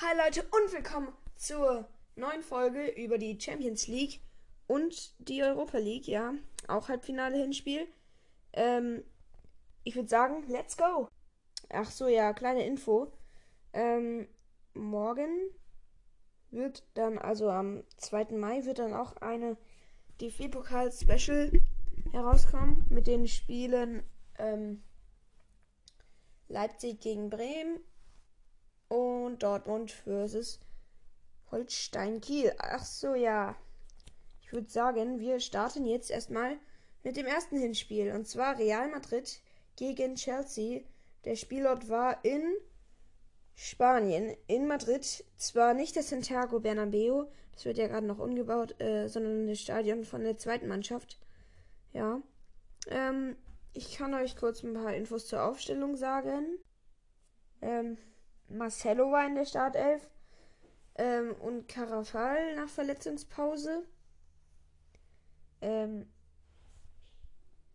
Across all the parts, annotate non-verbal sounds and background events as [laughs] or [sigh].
Hi Leute und willkommen zur neuen Folge über die Champions League und die Europa League, ja, auch Halbfinale Hinspiel. Ähm, ich würde sagen, let's go. Ach so, ja, kleine Info. Ähm, morgen wird dann, also am 2. Mai, wird dann auch eine DFB-Pokal-Special herauskommen mit den Spielen ähm, Leipzig gegen Bremen und Dortmund versus Holstein Kiel. Ach so, ja. Ich würde sagen, wir starten jetzt erstmal mit dem ersten Hinspiel. Und zwar Real Madrid gegen Chelsea. Der Spielort war in Spanien, in Madrid. Zwar nicht das Santiago Bernabeu, das wird ja gerade noch umgebaut, äh, sondern das Stadion von der zweiten Mannschaft. Ja. Ähm, ich kann euch kurz ein paar Infos zur Aufstellung sagen. Ähm, Marcelo war in der Startelf. Ähm, und Carafal nach Verletzungspause. Ähm,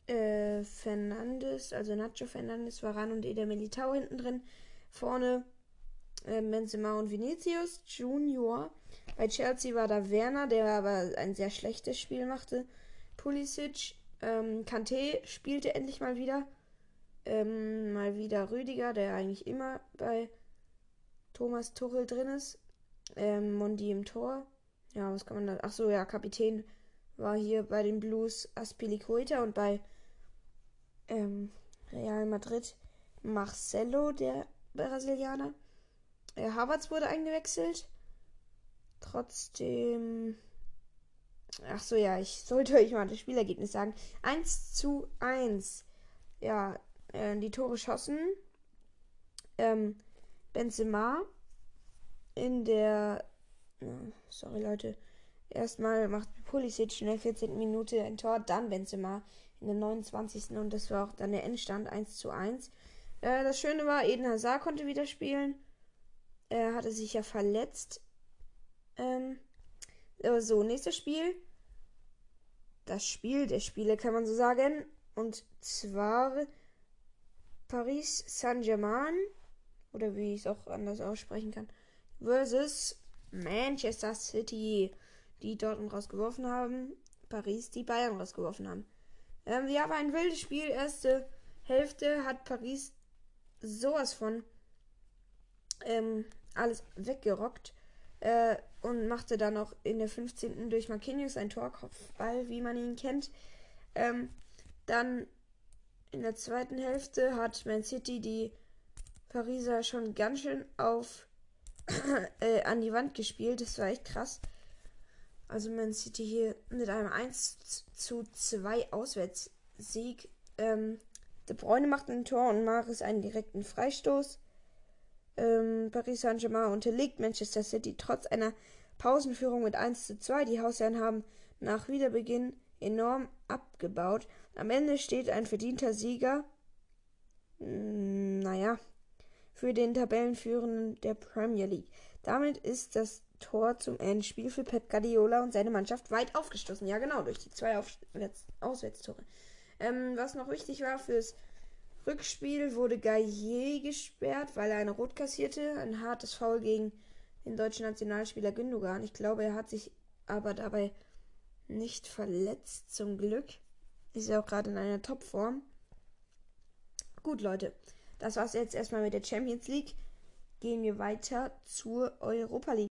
äh, Fernandes, also Nacho Fernandes war ran und Eder Militao hinten drin. Vorne äh, Benzema und Vinicius Junior. Bei Chelsea war da Werner, der aber ein sehr schlechtes Spiel machte. Pulisic, ähm, Kanté spielte endlich mal wieder. Ähm, mal wieder Rüdiger, der eigentlich immer bei Thomas Tuchel drin ist. Ähm, Mondi im Tor. Ja, was kann man da? Ach so, ja, Kapitän war hier bei den Blues Aspilicueta und bei ähm, Real Madrid Marcelo, der Brasilianer. Äh, Havertz wurde eingewechselt. Trotzdem. Ach so, ja, ich sollte [laughs] euch mal das Spielergebnis sagen. 1 zu 1. Ja, äh, die Tore schossen. Ähm, Benzema in der. Sorry, Leute. Erstmal macht Pulisic in der 14. Minute ein Tor, dann Benzema in der 29. und das war auch dann der Endstand 1 zu 1. Äh, das Schöne war, Eden Hazard konnte wieder spielen. Er hatte sich ja verletzt. Ähm, so, nächstes Spiel. Das Spiel der Spiele kann man so sagen. Und zwar Paris Saint-Germain oder wie ich es auch anders aussprechen kann, versus Manchester City, die Dortmund rausgeworfen haben, Paris, die Bayern rausgeworfen haben. Ähm, ja, war ein wildes Spiel. Erste Hälfte hat Paris sowas von ähm, alles weggerockt äh, und machte dann noch in der 15. durch Marquinhos ein Torkopfball, wie man ihn kennt. Ähm, dann in der zweiten Hälfte hat Man City die Pariser schon ganz schön auf [clears throat] äh, an die Wand gespielt. Das war echt krass. Also Man City hier mit einem 1 zu 2 Auswärtssieg. Ähm, De Bruyne macht ein Tor und Maris einen direkten Freistoß. Ähm, Paris Saint-Germain unterliegt Manchester City trotz einer Pausenführung mit 1 zu 2. Die Hausherren haben nach Wiederbeginn enorm abgebaut. Am Ende steht ein verdienter Sieger. Hm, naja, für den Tabellenführenden der Premier League. Damit ist das Tor zum Endspiel für Pep Guardiola und seine Mannschaft weit aufgestoßen. Ja, genau, durch die zwei Aufwärts Auswärtstore. Ähm, was noch wichtig war fürs Rückspiel, wurde Gaillet gesperrt, weil er eine Rot kassierte. Ein hartes Foul gegen den deutschen Nationalspieler Gündogan. Ich glaube, er hat sich aber dabei nicht verletzt, zum Glück. Ist ja auch gerade in einer Topform. Gut, Leute. Das war's jetzt erstmal mit der Champions League. Gehen wir weiter zur Europa League.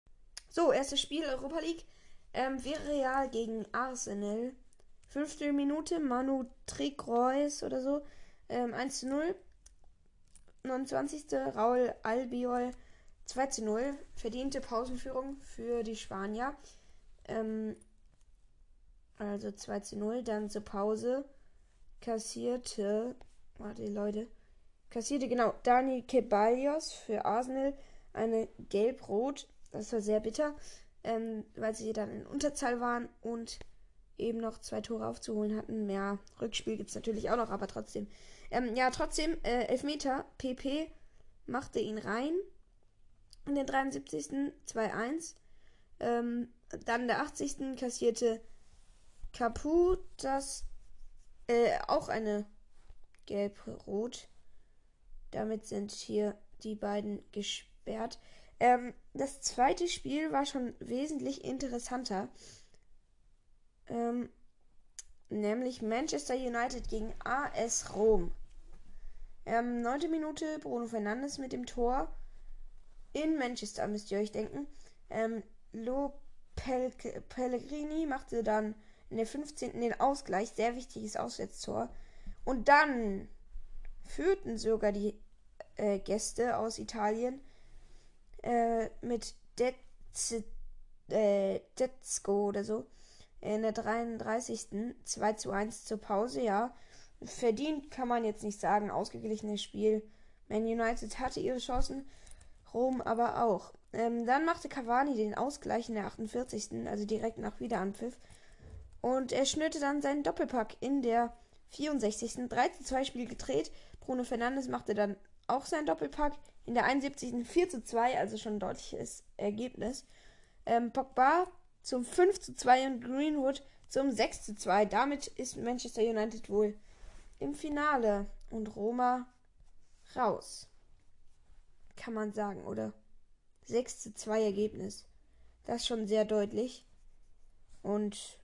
So, erstes Spiel Europa League. Ähm, Villarreal gegen Arsenal. Fünfte Minute, Manu Trikreuz oder so. Ähm, 1 zu 0. 29. Raul Albiol 2 zu 0. Verdiente Pausenführung für die Spanier. Ähm, also 2 zu 0. Dann zur Pause kassierte. Warte, Leute kassierte genau Dani Ceballos für Arsenal eine Gelb-Rot. Das war sehr bitter, ähm, weil sie dann in Unterzahl waren und eben noch zwei Tore aufzuholen hatten. Mehr Rückspiel gibt es natürlich auch noch, aber trotzdem. Ähm, ja, trotzdem, äh, Elfmeter, PP machte ihn rein. In den 73. 2-1. Ähm, dann der 80. kassierte Capu, das äh, auch eine Gelb-Rot. Damit sind hier die beiden gesperrt. Ähm, das zweite Spiel war schon wesentlich interessanter. Ähm, nämlich Manchester United gegen AS Rom. Ähm, neunte Minute, Bruno Fernandes mit dem Tor. In Manchester müsst ihr euch denken. Ähm, Lo Pel Pellegrini machte dann in der 15. den Ausgleich, sehr wichtiges Auswärtstor. Und dann führten sogar die äh, Gäste aus Italien äh, mit Dezko äh, oder so in der 33. 2 zu 1 zur Pause, ja. Verdient kann man jetzt nicht sagen, ausgeglichenes Spiel. Man United hatte ihre Chancen, Rom aber auch. Ähm, dann machte Cavani den Ausgleich in der 48. also direkt nach Wiederanpfiff. Und er schnürte dann seinen Doppelpack in der 64. 3 zu 2 Spiel gedreht. Bruno Fernandes machte dann auch seinen Doppelpack in der 71. 4 zu 2, also schon ein deutliches Ergebnis. Ähm, Pogba zum 5 zu 2 und Greenwood zum 6 zu 2. Damit ist Manchester United wohl im Finale und Roma raus. Kann man sagen, oder? 6 zu 2 Ergebnis. Das ist schon sehr deutlich. Und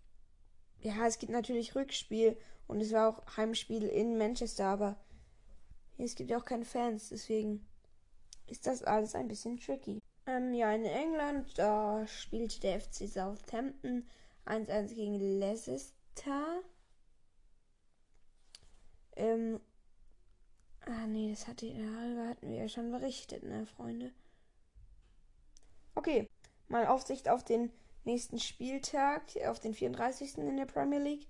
ja, es gibt natürlich Rückspiel und es war auch Heimspiel in Manchester, aber es gibt ja auch keine Fans, deswegen ist das alles ein bisschen tricky. Ähm, ja, in England, da spielte der FC Southampton 1-1 gegen Leicester. Ähm, ah nee, das hatte, ja, hatten wir ja schon berichtet, ne, Freunde. Okay, mal Aufsicht auf den nächsten Spieltag, auf den 34. in der Premier League.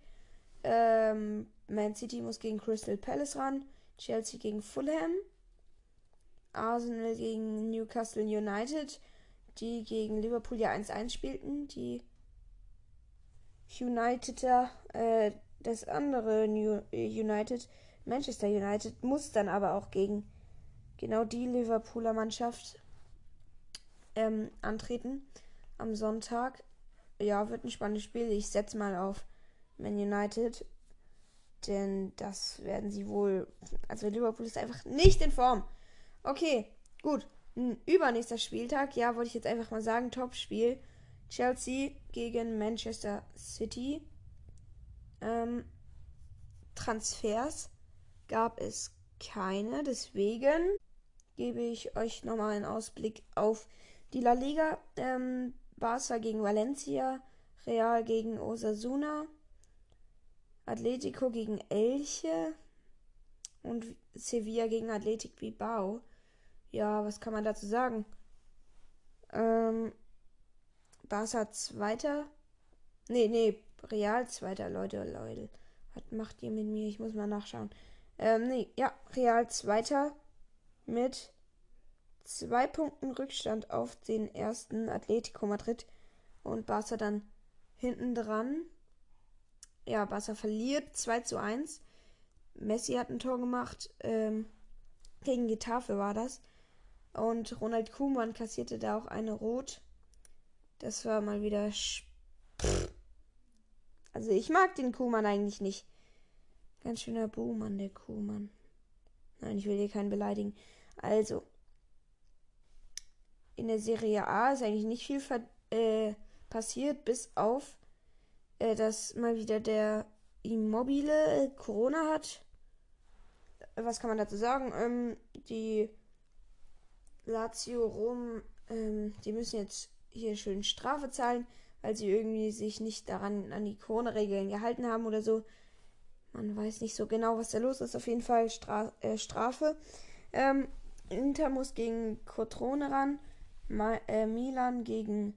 Ähm, Man City muss gegen Crystal Palace ran, Chelsea gegen Fulham, Arsenal gegen Newcastle United, die gegen Liverpool ja 1-1 spielten. Die Uniteder, äh, das andere New United, Manchester United, muss dann aber auch gegen genau die Liverpooler Mannschaft ähm, antreten am Sonntag. Ja, wird ein spannendes Spiel. Ich setze mal auf Man United. Denn das werden sie wohl. Also Liverpool ist einfach nicht in Form. Okay, gut. Übernächster Spieltag, ja, wollte ich jetzt einfach mal sagen, Top-Spiel. Chelsea gegen Manchester City. Ähm, Transfers gab es keine, deswegen gebe ich euch nochmal einen Ausblick auf die La Liga. Ähm, Barca gegen Valencia, Real gegen Osasuna, Atletico gegen Elche und Sevilla gegen Athletic Bilbao. Ja, was kann man dazu sagen? Ähm, Barca zweiter. Nee, nee, Real zweiter, Leute, Leute. Was macht ihr mit mir? Ich muss mal nachschauen. Ähm, nee, ja, Real zweiter mit zwei Punkten Rückstand auf den ersten Atletico Madrid und Barca dann hinten dran. Ja, Barca verliert 2 zu 1. Messi hat ein Tor gemacht. Ähm, gegen Getafe war das. Und Ronald Kuhmann kassierte da auch eine Rot. Das war mal wieder. Also ich mag den Kuhmann eigentlich nicht. Ganz schöner Buhmann, der Kuhmann. Nein, ich will hier keinen beleidigen. Also. In der Serie A ist eigentlich nicht viel äh, passiert, bis auf, äh, dass mal wieder der Immobile Corona hat. Was kann man dazu sagen? Ähm, die Lazio Rom, ähm, die müssen jetzt hier schön Strafe zahlen, weil sie irgendwie sich nicht daran an die Corona-Regeln gehalten haben oder so. Man weiß nicht so genau, was da los ist. Auf jeden Fall Stra äh, Strafe. Ähm, Inter muss gegen Cotrone ran. Ma äh, Milan gegen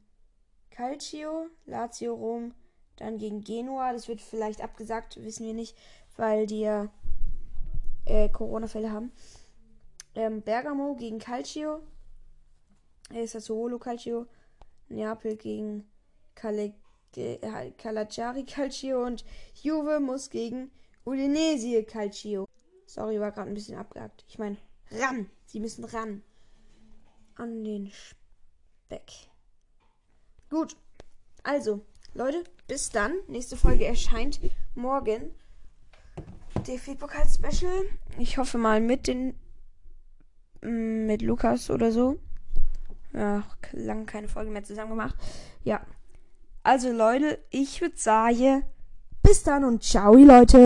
Calcio. Lazio Rom dann gegen Genua. Das wird vielleicht abgesagt, wissen wir nicht, weil die ja äh, Corona-Fälle haben. Ähm, Bergamo gegen Calcio. El Sassuolo Calcio. Neapel gegen Calle, äh, Calacciari Calcio. Und Juve muss gegen Udinese Calcio. Sorry, war gerade ein bisschen abgehakt. Ich meine, ran. Sie müssen ran. An den Speck. Gut. Also, Leute, bis dann. Nächste Folge erscheint morgen. DFB-Pokal-Special. Ich hoffe mal mit den. Mm, mit Lukas oder so. Ja, lange keine Folge mehr zusammen gemacht. Ja. Also Leute, ich würde sagen, bis dann und ciao, Leute.